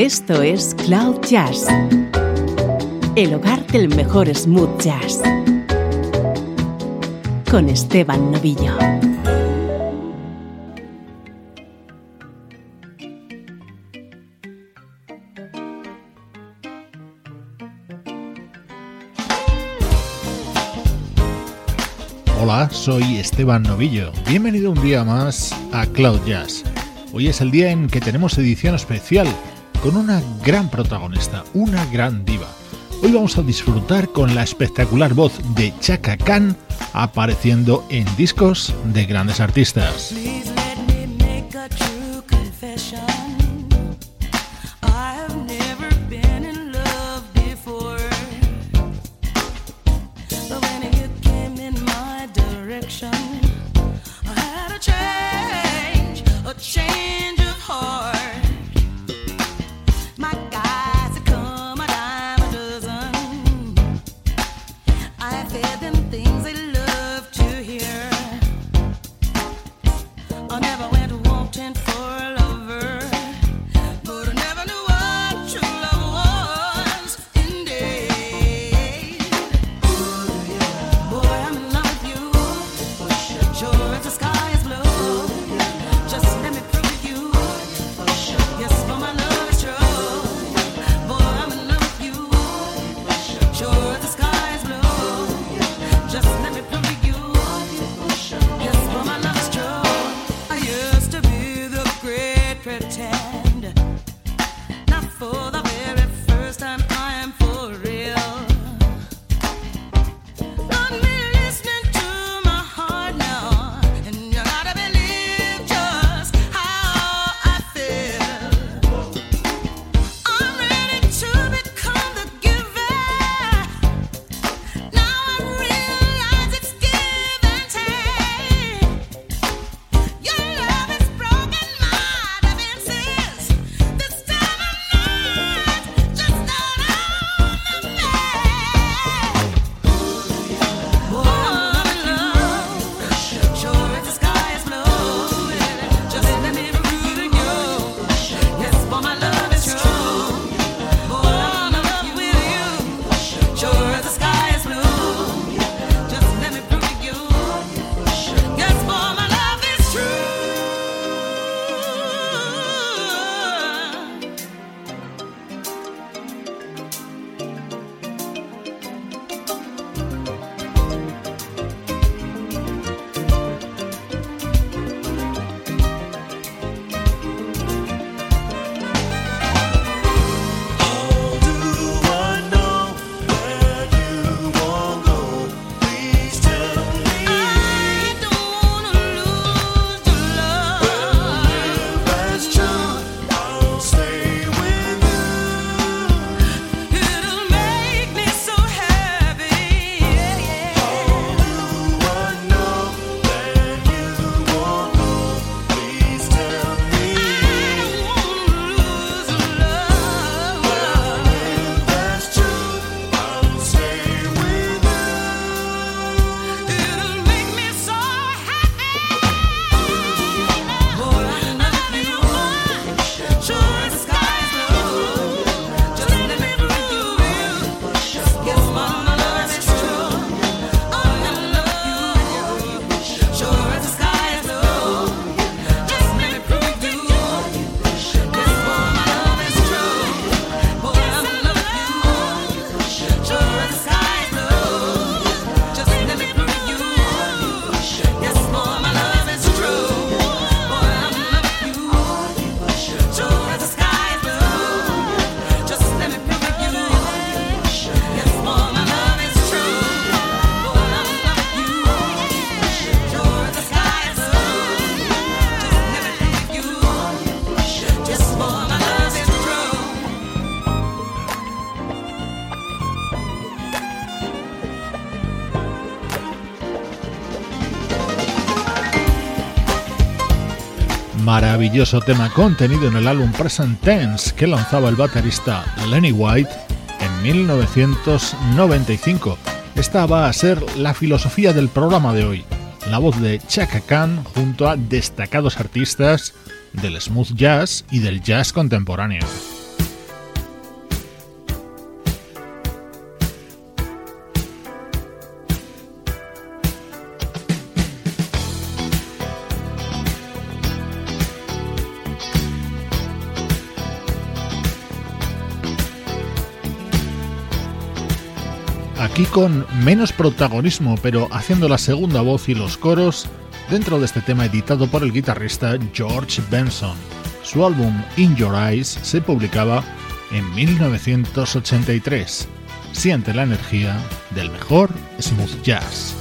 Esto es Cloud Jazz, el hogar del mejor smooth jazz, con Esteban Novillo. Hola, soy Esteban Novillo. Bienvenido un día más a Cloud Jazz. Hoy es el día en que tenemos edición especial con una gran protagonista, una gran diva. Hoy vamos a disfrutar con la espectacular voz de Chaka Khan apareciendo en discos de grandes artistas. Maravilloso tema contenido en el álbum Present Tense que lanzaba el baterista Lenny White en 1995. Esta va a ser la filosofía del programa de hoy, la voz de Chaka Khan junto a destacados artistas del smooth jazz y del jazz contemporáneo. Aquí con menos protagonismo, pero haciendo la segunda voz y los coros dentro de este tema editado por el guitarrista George Benson. Su álbum In Your Eyes se publicaba en 1983. Siente la energía del mejor smooth jazz.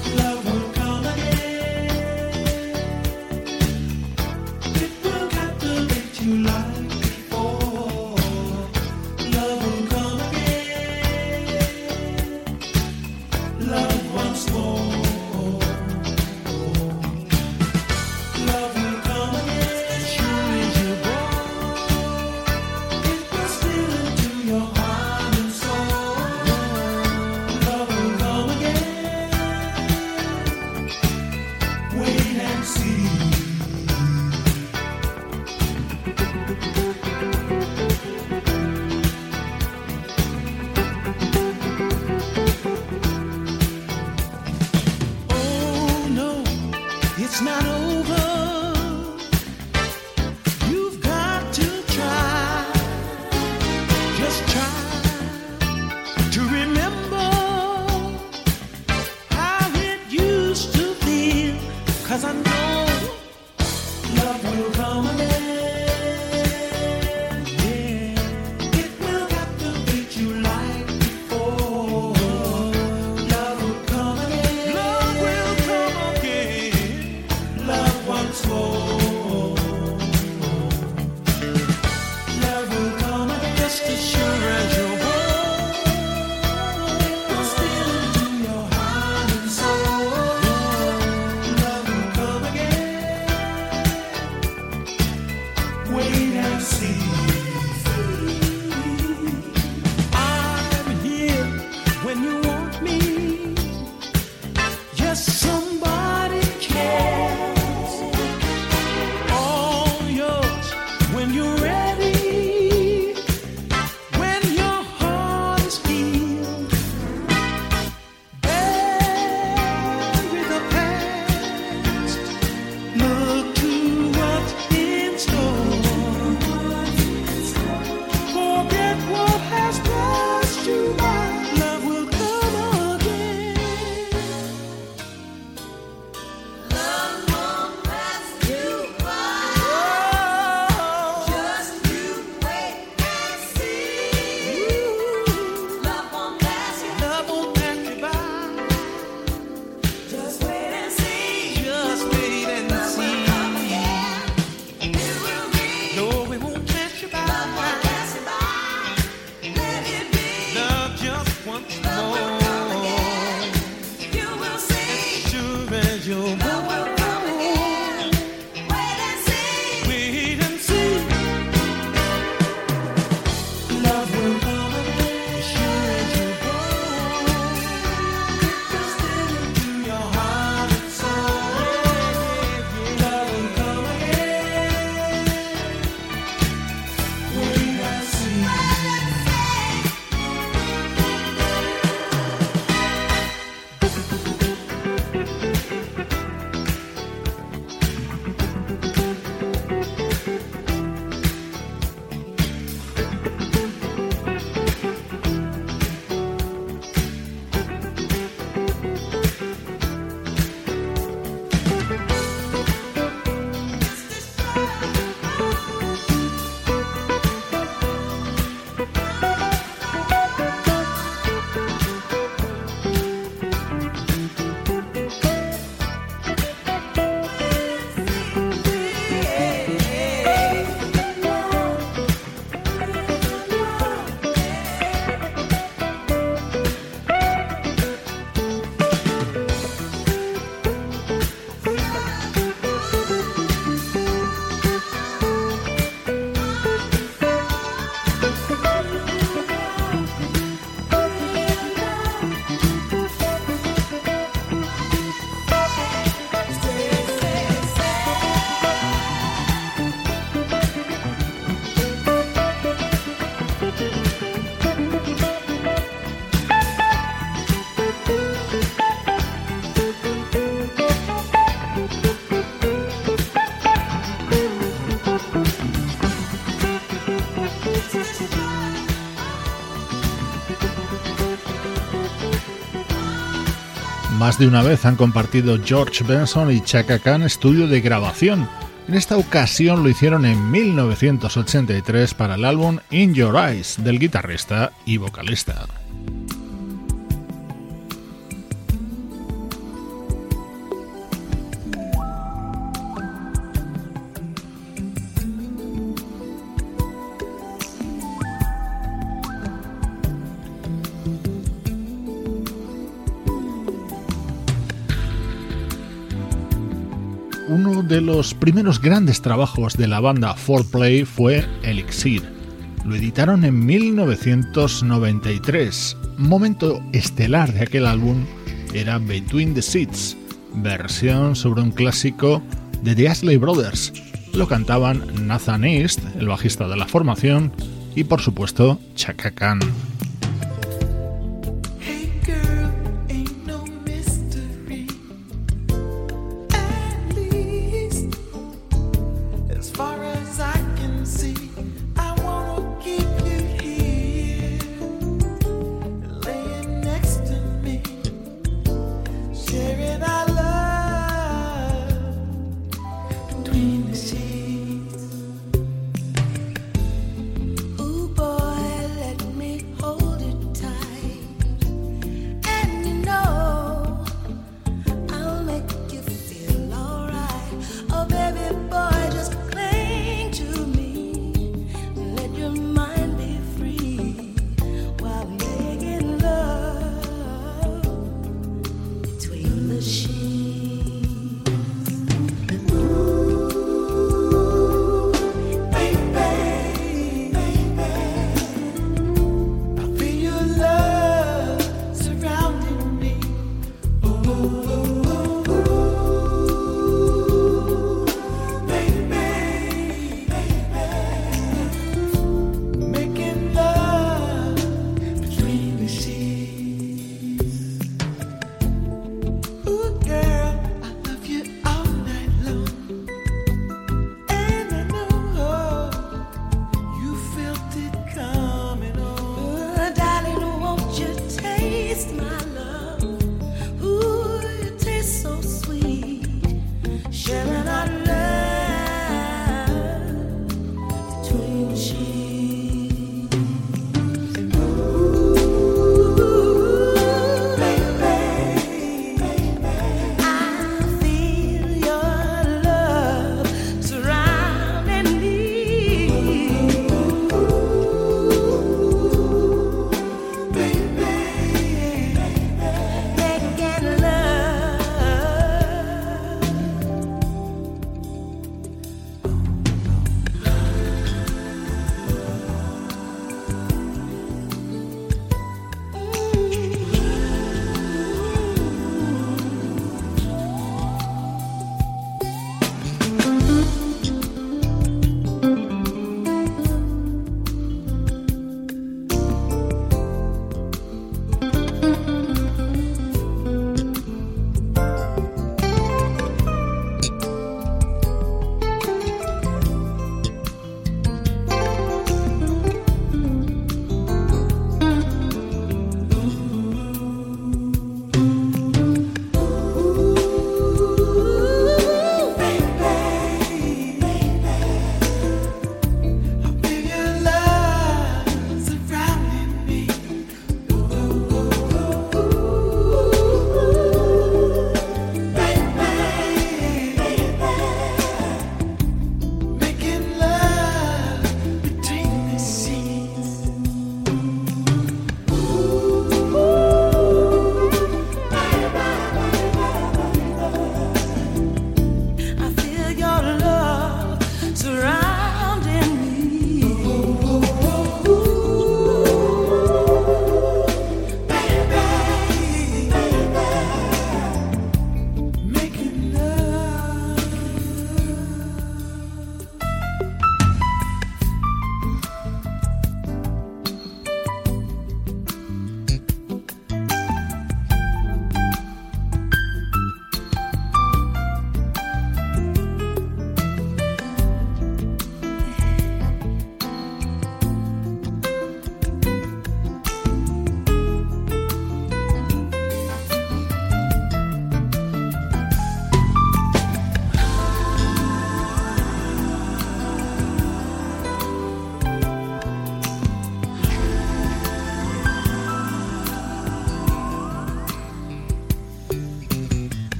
Más de una vez han compartido George Benson y Chaka Khan estudio de grabación. En esta ocasión lo hicieron en 1983 para el álbum In Your Eyes del guitarrista y vocalista. Los primeros grandes trabajos de la banda 4Play fue Elixir. Lo editaron en 1993. Momento estelar de aquel álbum era Between the Seats, versión sobre un clásico de The Ashley Brothers. Lo cantaban Nathan East, el bajista de la formación, y por supuesto Chaka Khan.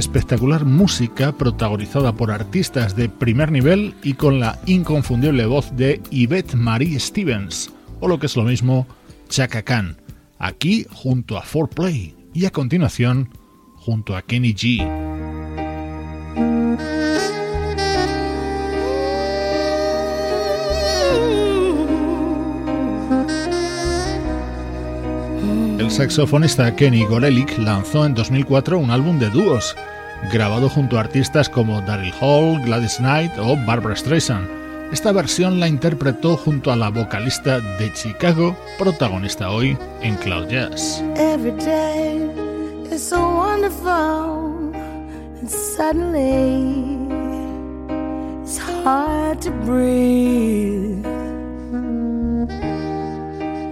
Espectacular música protagonizada por artistas de primer nivel y con la inconfundible voz de Yvette Marie Stevens, o lo que es lo mismo, Chaka Khan, aquí junto a 4Play y a continuación junto a Kenny G. El saxofonista Kenny Gorelick lanzó en 2004 un álbum de dúos grabado junto a artistas como Daryl Hall, Gladys Knight o Barbara Streisand. Esta versión la interpretó junto a la vocalista de Chicago, protagonista hoy en Cloud Jazz.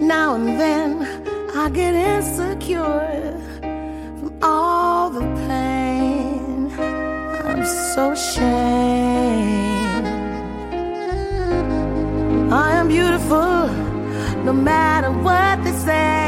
Now and then I get insecure from all the pain. I'm so ashamed. I am beautiful no matter what they say.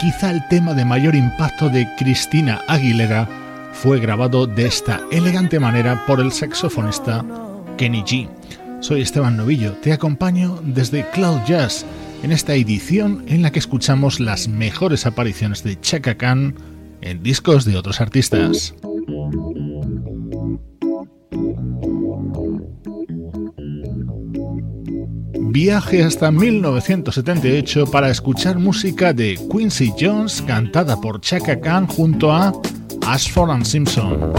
Quizá el tema de mayor impacto de Cristina Aguilera, fue grabado de esta elegante manera por el saxofonista Kenny G. Soy Esteban Novillo, te acompaño desde Cloud Jazz en esta edición en la que escuchamos las mejores apariciones de Chaka Khan en discos de otros artistas. Viaje hasta 1978 para escuchar música de Quincy Jones cantada por Chaka Khan junto a Ashford and Simpson.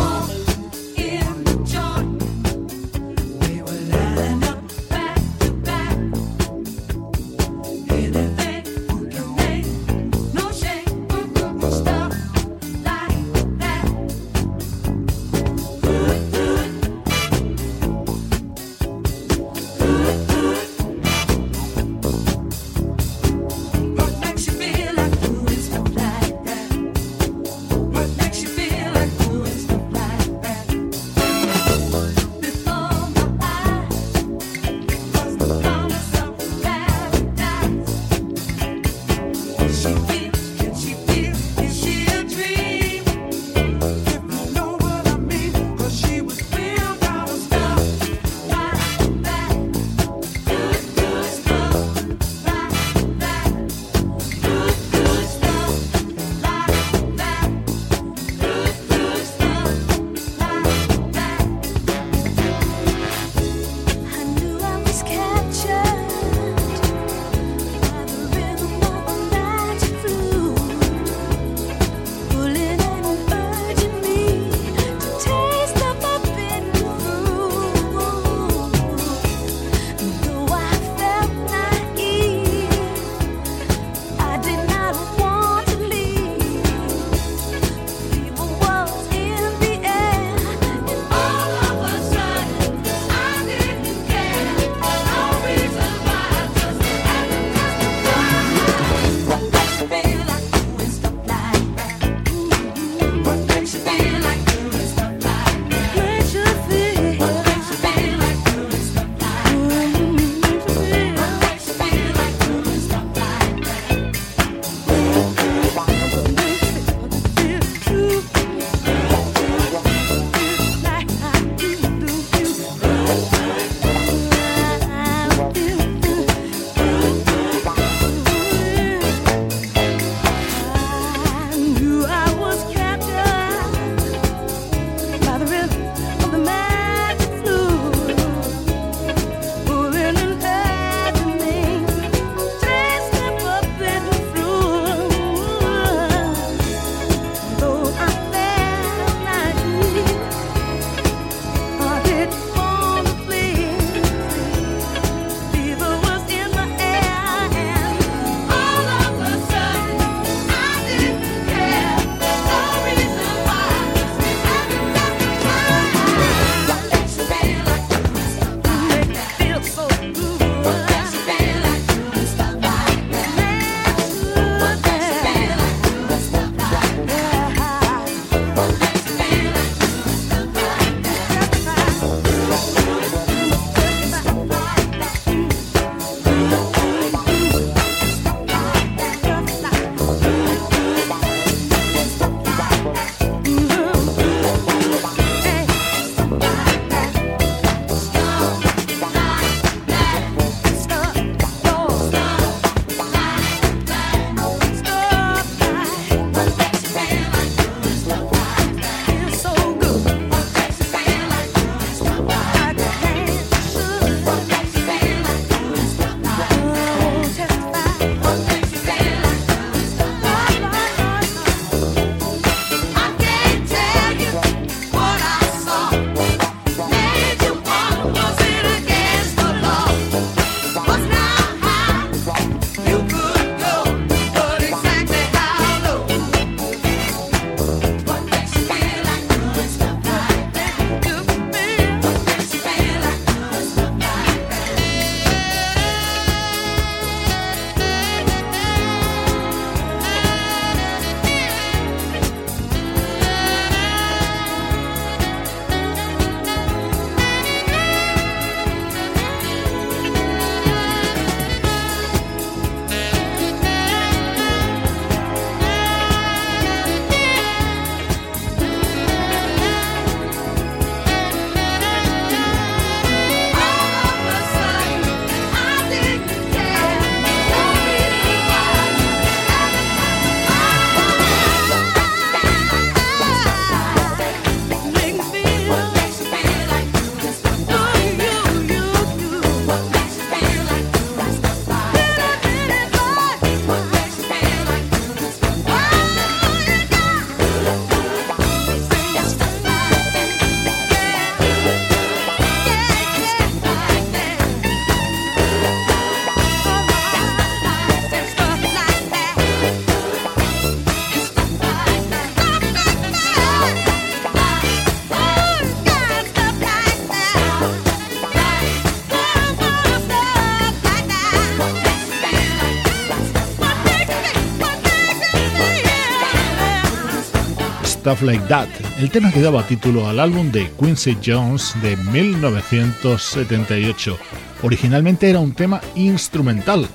Stuff Like That, el tema que daba título al álbum de Quincy Jones de 1978. Originalmente era un tema instrumental,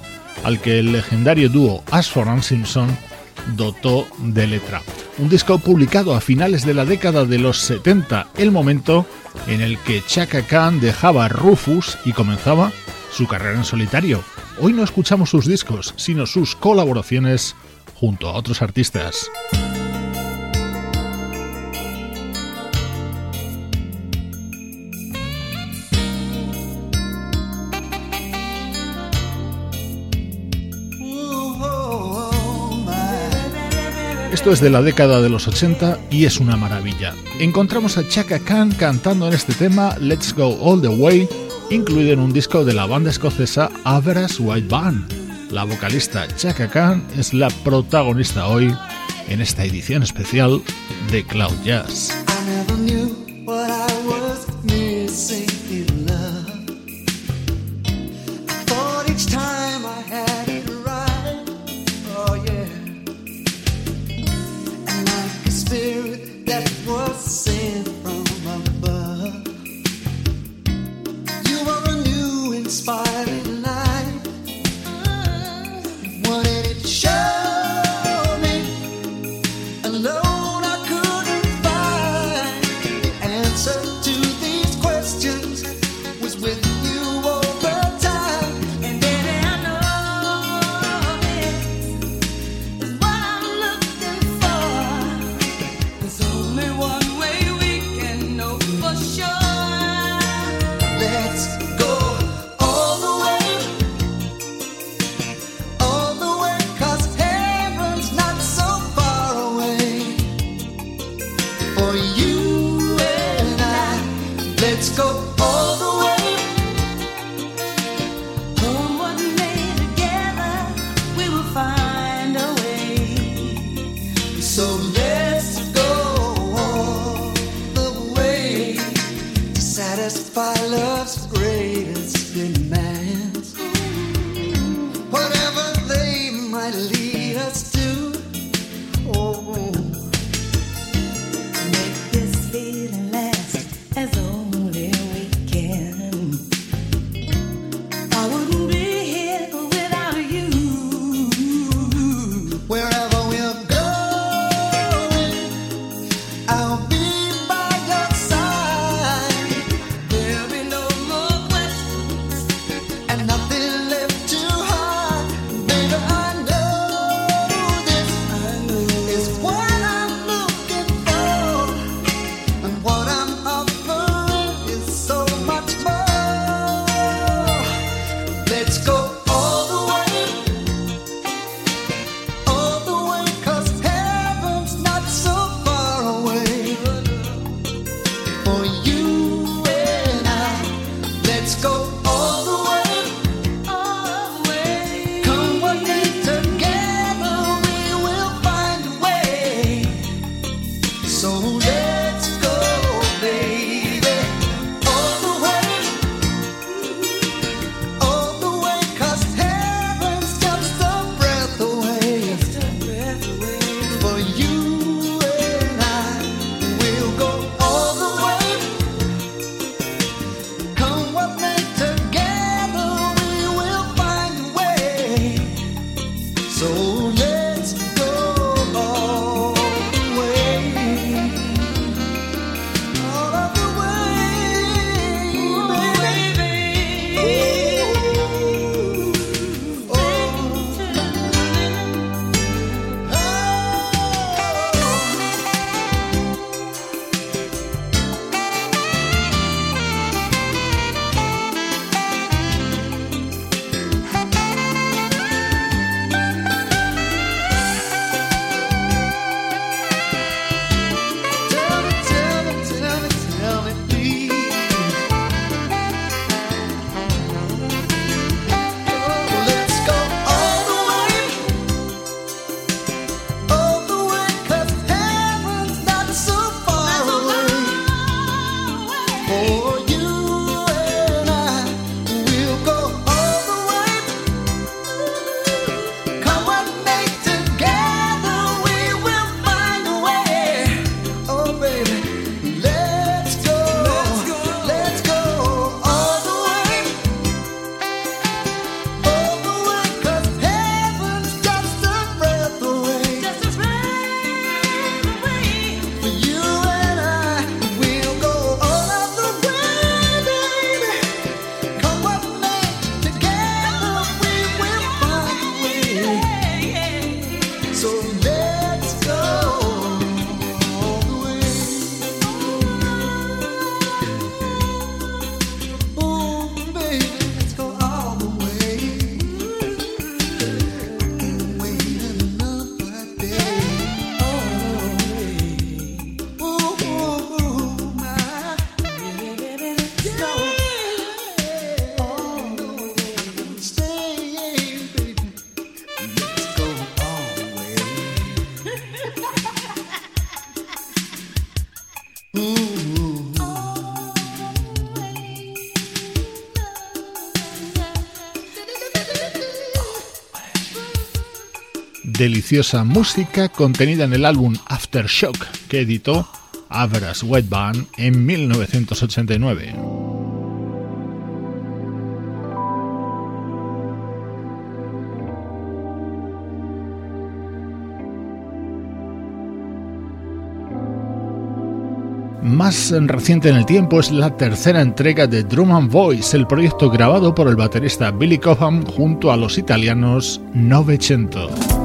al que el legendario dúo Ashford and Simpson dotó de letra. Un disco publicado a finales de la década de los 70, el momento en el que Chaka Khan dejaba Rufus y comenzaba su carrera en solitario. Hoy no escuchamos sus discos, sino sus colaboraciones junto a otros artistas. Es de la década de los 80 y es una maravilla. Encontramos a Chaka Khan cantando en este tema Let's Go All the Way, incluido en un disco de la banda escocesa Average White Band. La vocalista Chaka Khan es la protagonista hoy en esta edición especial de Cloud Jazz. Deliciosa música contenida en el álbum Aftershock que editó Avras Wet Band en 1989. Más reciente en el tiempo es la tercera entrega de Drum and Voice, el proyecto grabado por el baterista Billy Cobham junto a los italianos Novecento.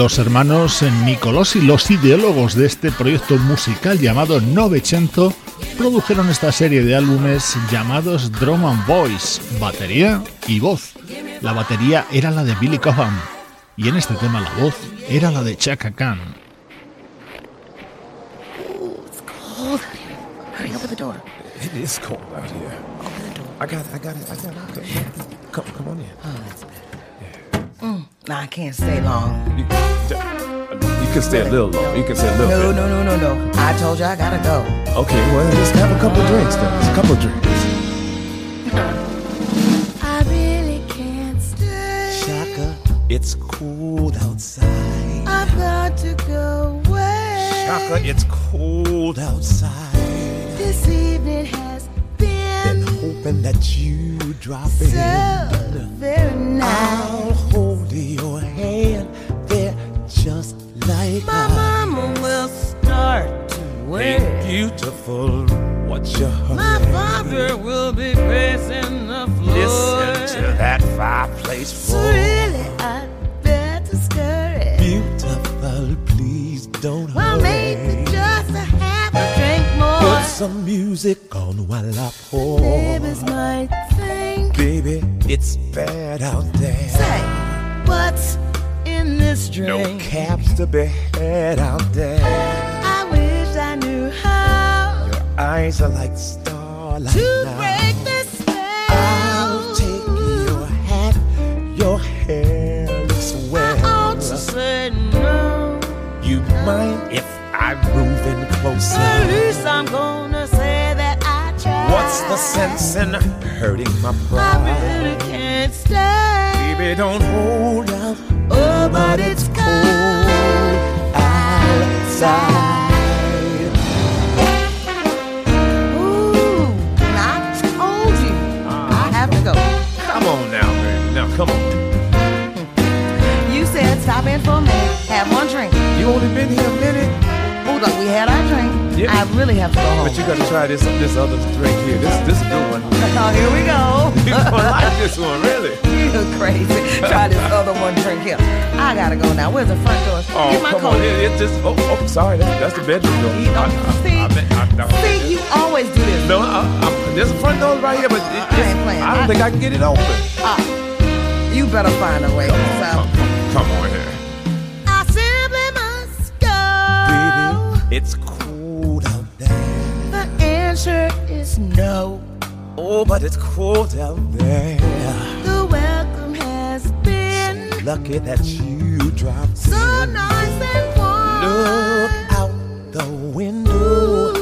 Los hermanos Nicolosi, los ideólogos de este proyecto musical llamado Novecento, produjeron esta serie de álbumes llamados Drum and Voice, batería y voz. La batería era la de Billy Cobham y en este tema la voz era la de Chaka Khan. It is cold out here. Open the door. I got it. I got it. I got it. Come, come on in. Oh, that's better. Mm. No, I can't stay long. You, you can stay a little long. You can stay a little No, bit. no, no, no, no. I told you I gotta go. Okay, well, just have a couple of drinks then. Just a couple of drinks. I really can't stay. Shaka, it's cold outside. I've got to go away. Shaka, it's cold outside. This evening has Been been hoping that you drop so in. very nice. I'll hold your hand there just like My I mama will start to Ain't worry. beautiful. What's your My father will be pacing the floor. Listen to that fireplace So roar. really, I'd better scurry. Beautiful, please don't Well, hurry. maybe just a half a drink more. Put some music on while I pour. Neighbors might think, Baby, it's bad out there. say, what's in this No caps to be had out there. I wish I knew how Your Eyes are like starlight to now. break this I'll spell. take your hat, your hair looks well. I ought to say no. You mind if I'm moving closer? At least I'm gonna say that I tried. What's the sense in hurting my pride? I really can't stay. Baby, don't hold out. Oh, but it's cold outside. Ooh, I told you. I ah, have to go. Come on now, baby. Now, come on. You said stop in for a minute, have one drink. You only been here a minute, Hold up, we had our drink. Yeah. I really have to go home. but you gotta try this this other drink here. This this is a good one. Oh, here we go. You gonna like this one, really? You're crazy. Try this other one drink here. I gotta go now. Where's the front door? Oh, Get my come coat. on. It, it just. Oh, oh, sorry. That's, that's the bedroom door. You don't- I, I, see, I, meant- I, no, see, you always do this. No, I, I, there's a front door right here, but it, I ain't playing. I don't I- think I can get it open. Ah, you better find a way. Come on, so, come, come, come on here. I simply must go. Baby, it's cold out there. The answer is no. Oh, but it's cold out there. The welcome has been Lucky that you dropped so in. nice and warm. Look out the window.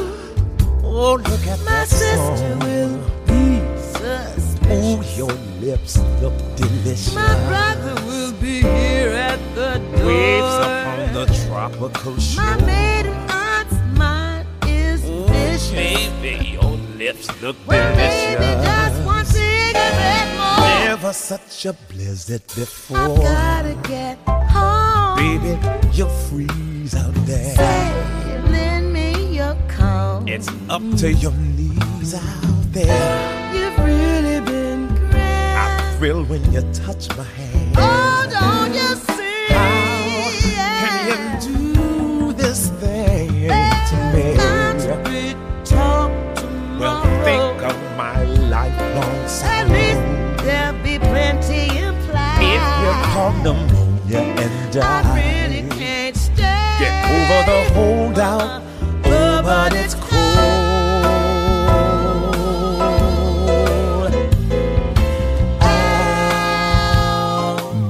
Oh, look at My that sister sun. will be Oh, your lips look delicious. My brother will be here at the door. Waves upon the tropical shore. My maiden aunt's mind is vicious. Baby, your lips look Well, delicious. more. Never such a blizzard before. gotta get home. Baby, you'll freeze out there. Say, lend me your comb. It's up to your knees out there. You've really been great. I thrill when you touch my hand. Oh, it's cold.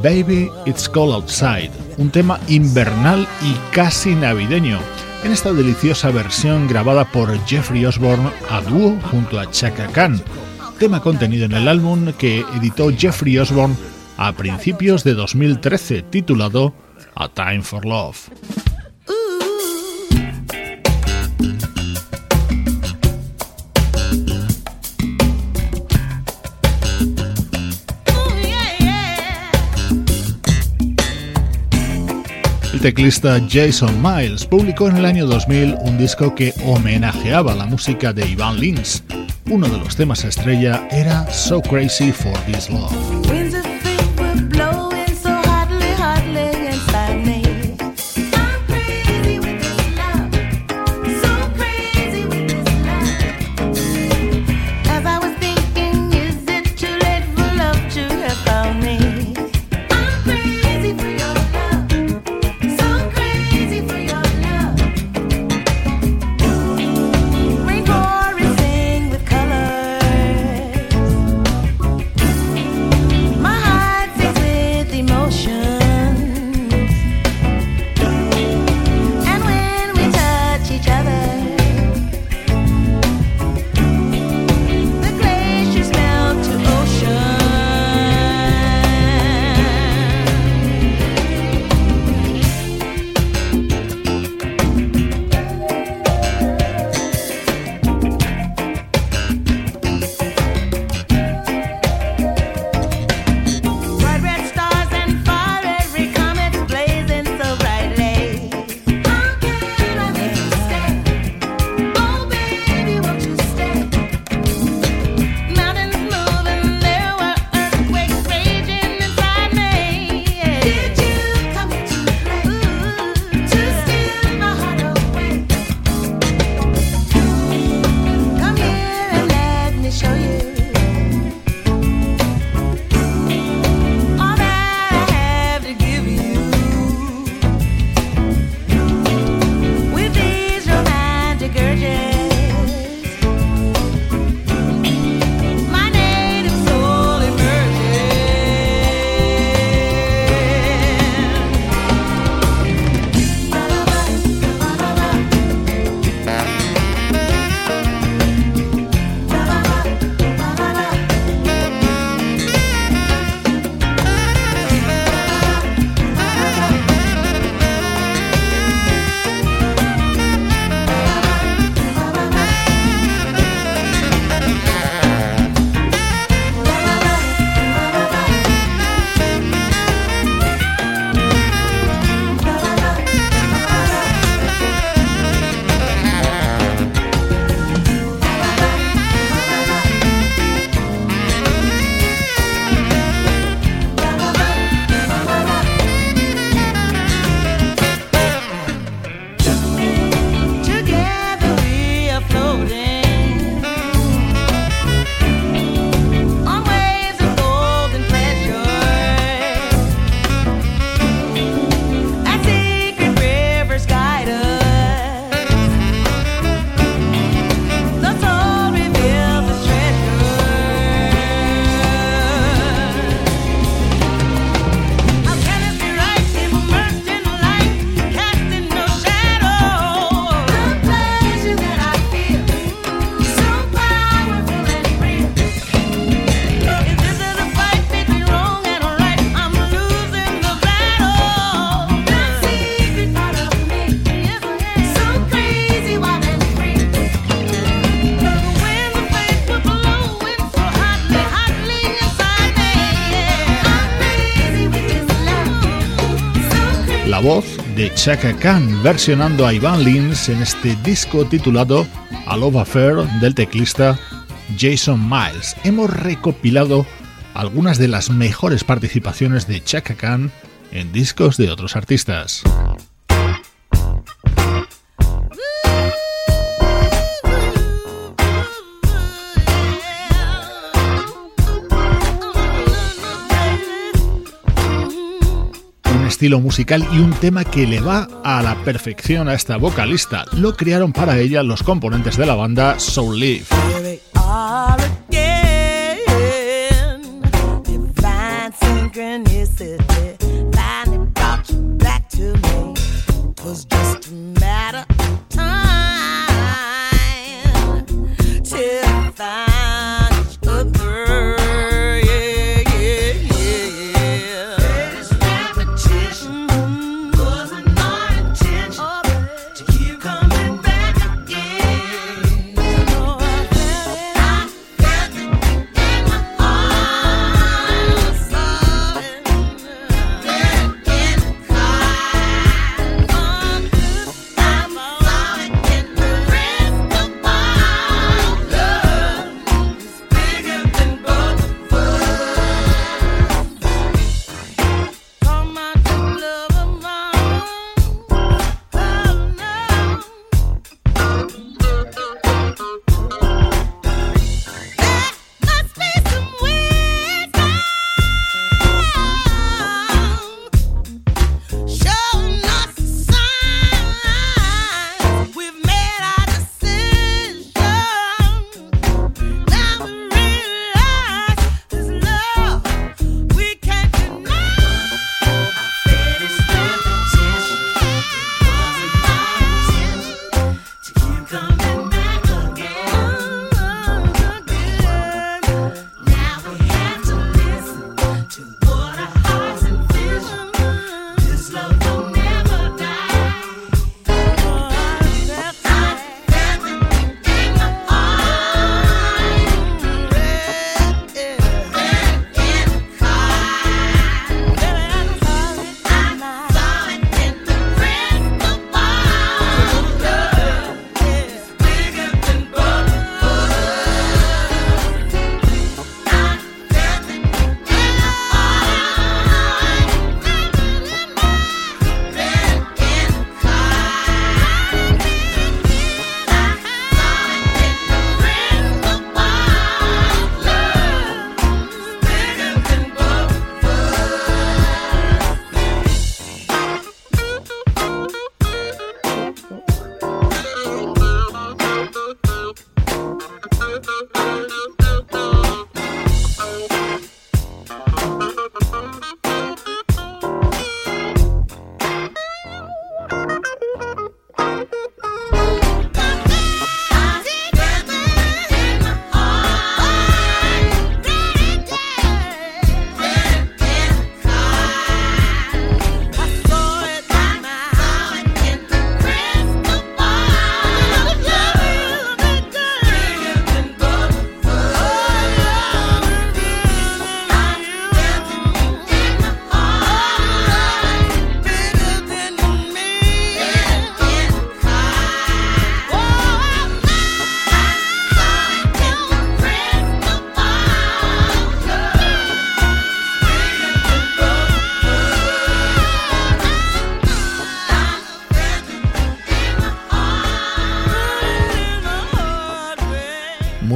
Baby It's Cold Outside, un tema invernal y casi navideño, en esta deliciosa versión grabada por Jeffrey Osborne a dúo junto a Chaka Khan, tema contenido en el álbum que editó Jeffrey Osborne a principios de 2013 titulado A Time for Love. El teclista Jason Miles publicó en el año 2000 un disco que homenajeaba la música de Ivan Lins. Uno de los temas estrella era So Crazy for This Love. Chaka Khan versionando a Ivan Lins en este disco titulado A Love Affair del teclista Jason Miles. Hemos recopilado algunas de las mejores participaciones de Chaka Khan en discos de otros artistas. Estilo musical y un tema que le va a la perfección a esta vocalista. Lo crearon para ella los componentes de la banda Soul Leaf.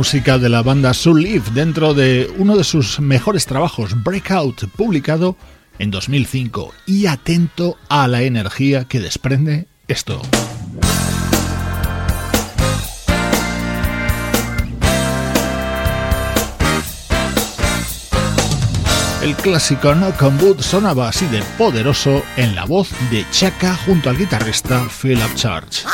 Música de la banda Soul dentro de uno de sus mejores trabajos, Breakout, publicado en 2005. Y atento a la energía que desprende esto. El clásico No Come Boot sonaba así de poderoso en la voz de Chaka junto al guitarrista Philip Church.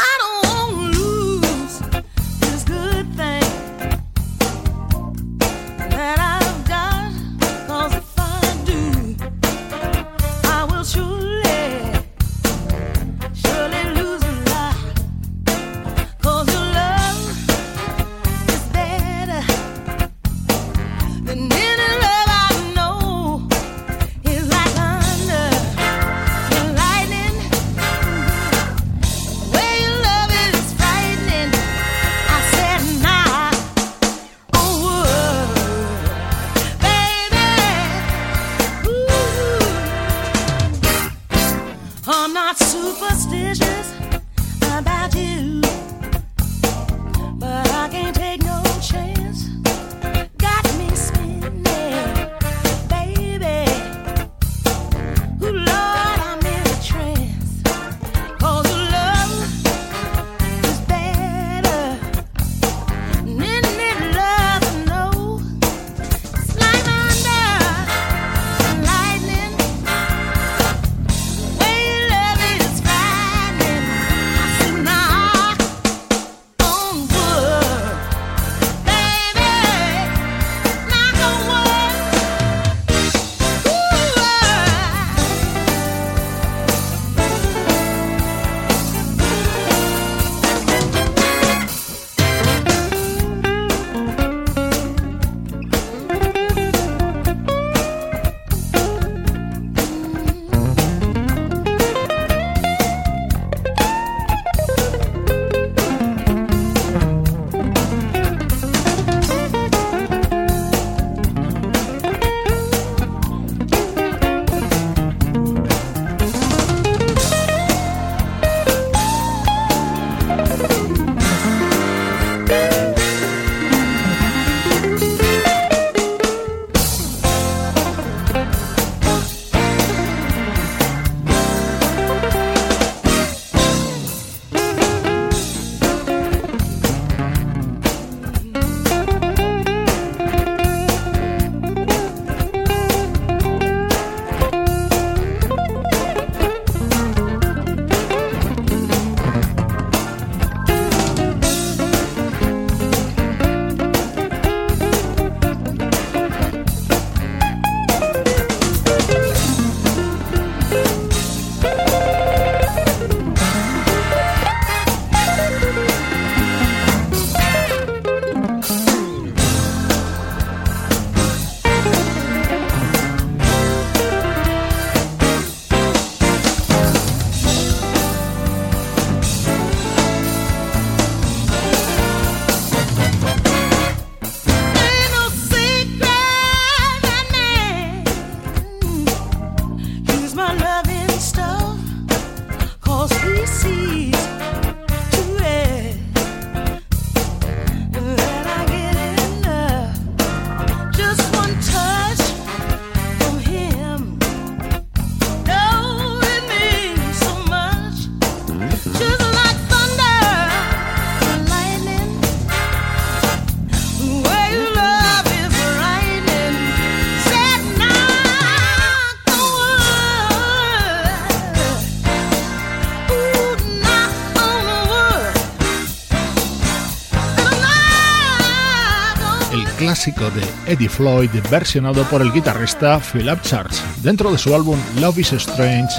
Clásico de Eddie Floyd versionado por el guitarrista Philip Church dentro de su álbum Love is Strange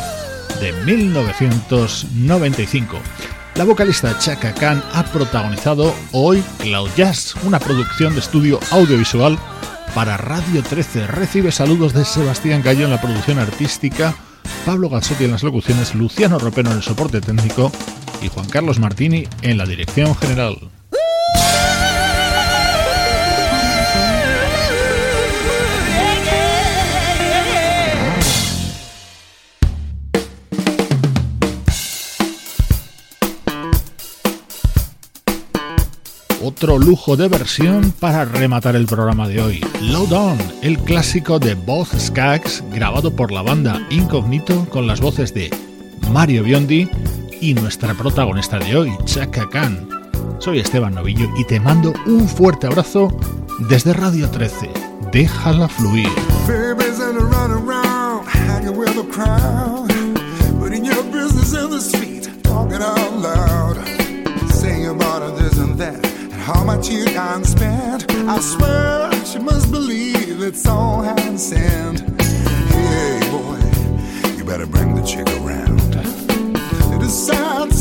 de 1995. La vocalista Chaka Khan ha protagonizado hoy Cloud Jazz, una producción de estudio audiovisual para Radio 13. Recibe saludos de Sebastián Gallo en la producción artística, Pablo Gazzotti en las locuciones, Luciano Ropeno en el soporte técnico y Juan Carlos Martini en la dirección general. Otro lujo de versión para rematar el programa de hoy. Low On, el clásico de Both Skaggs, grabado por la banda Incognito con las voces de Mario Biondi y nuestra protagonista de hoy, Chaka Khan. Soy Esteban Novillo y te mando un fuerte abrazo desde Radio 13. Déjala fluir. How much you can spend. I swear she must believe it's all hand sent. Hey, boy, you better bring the chick around. It is sad.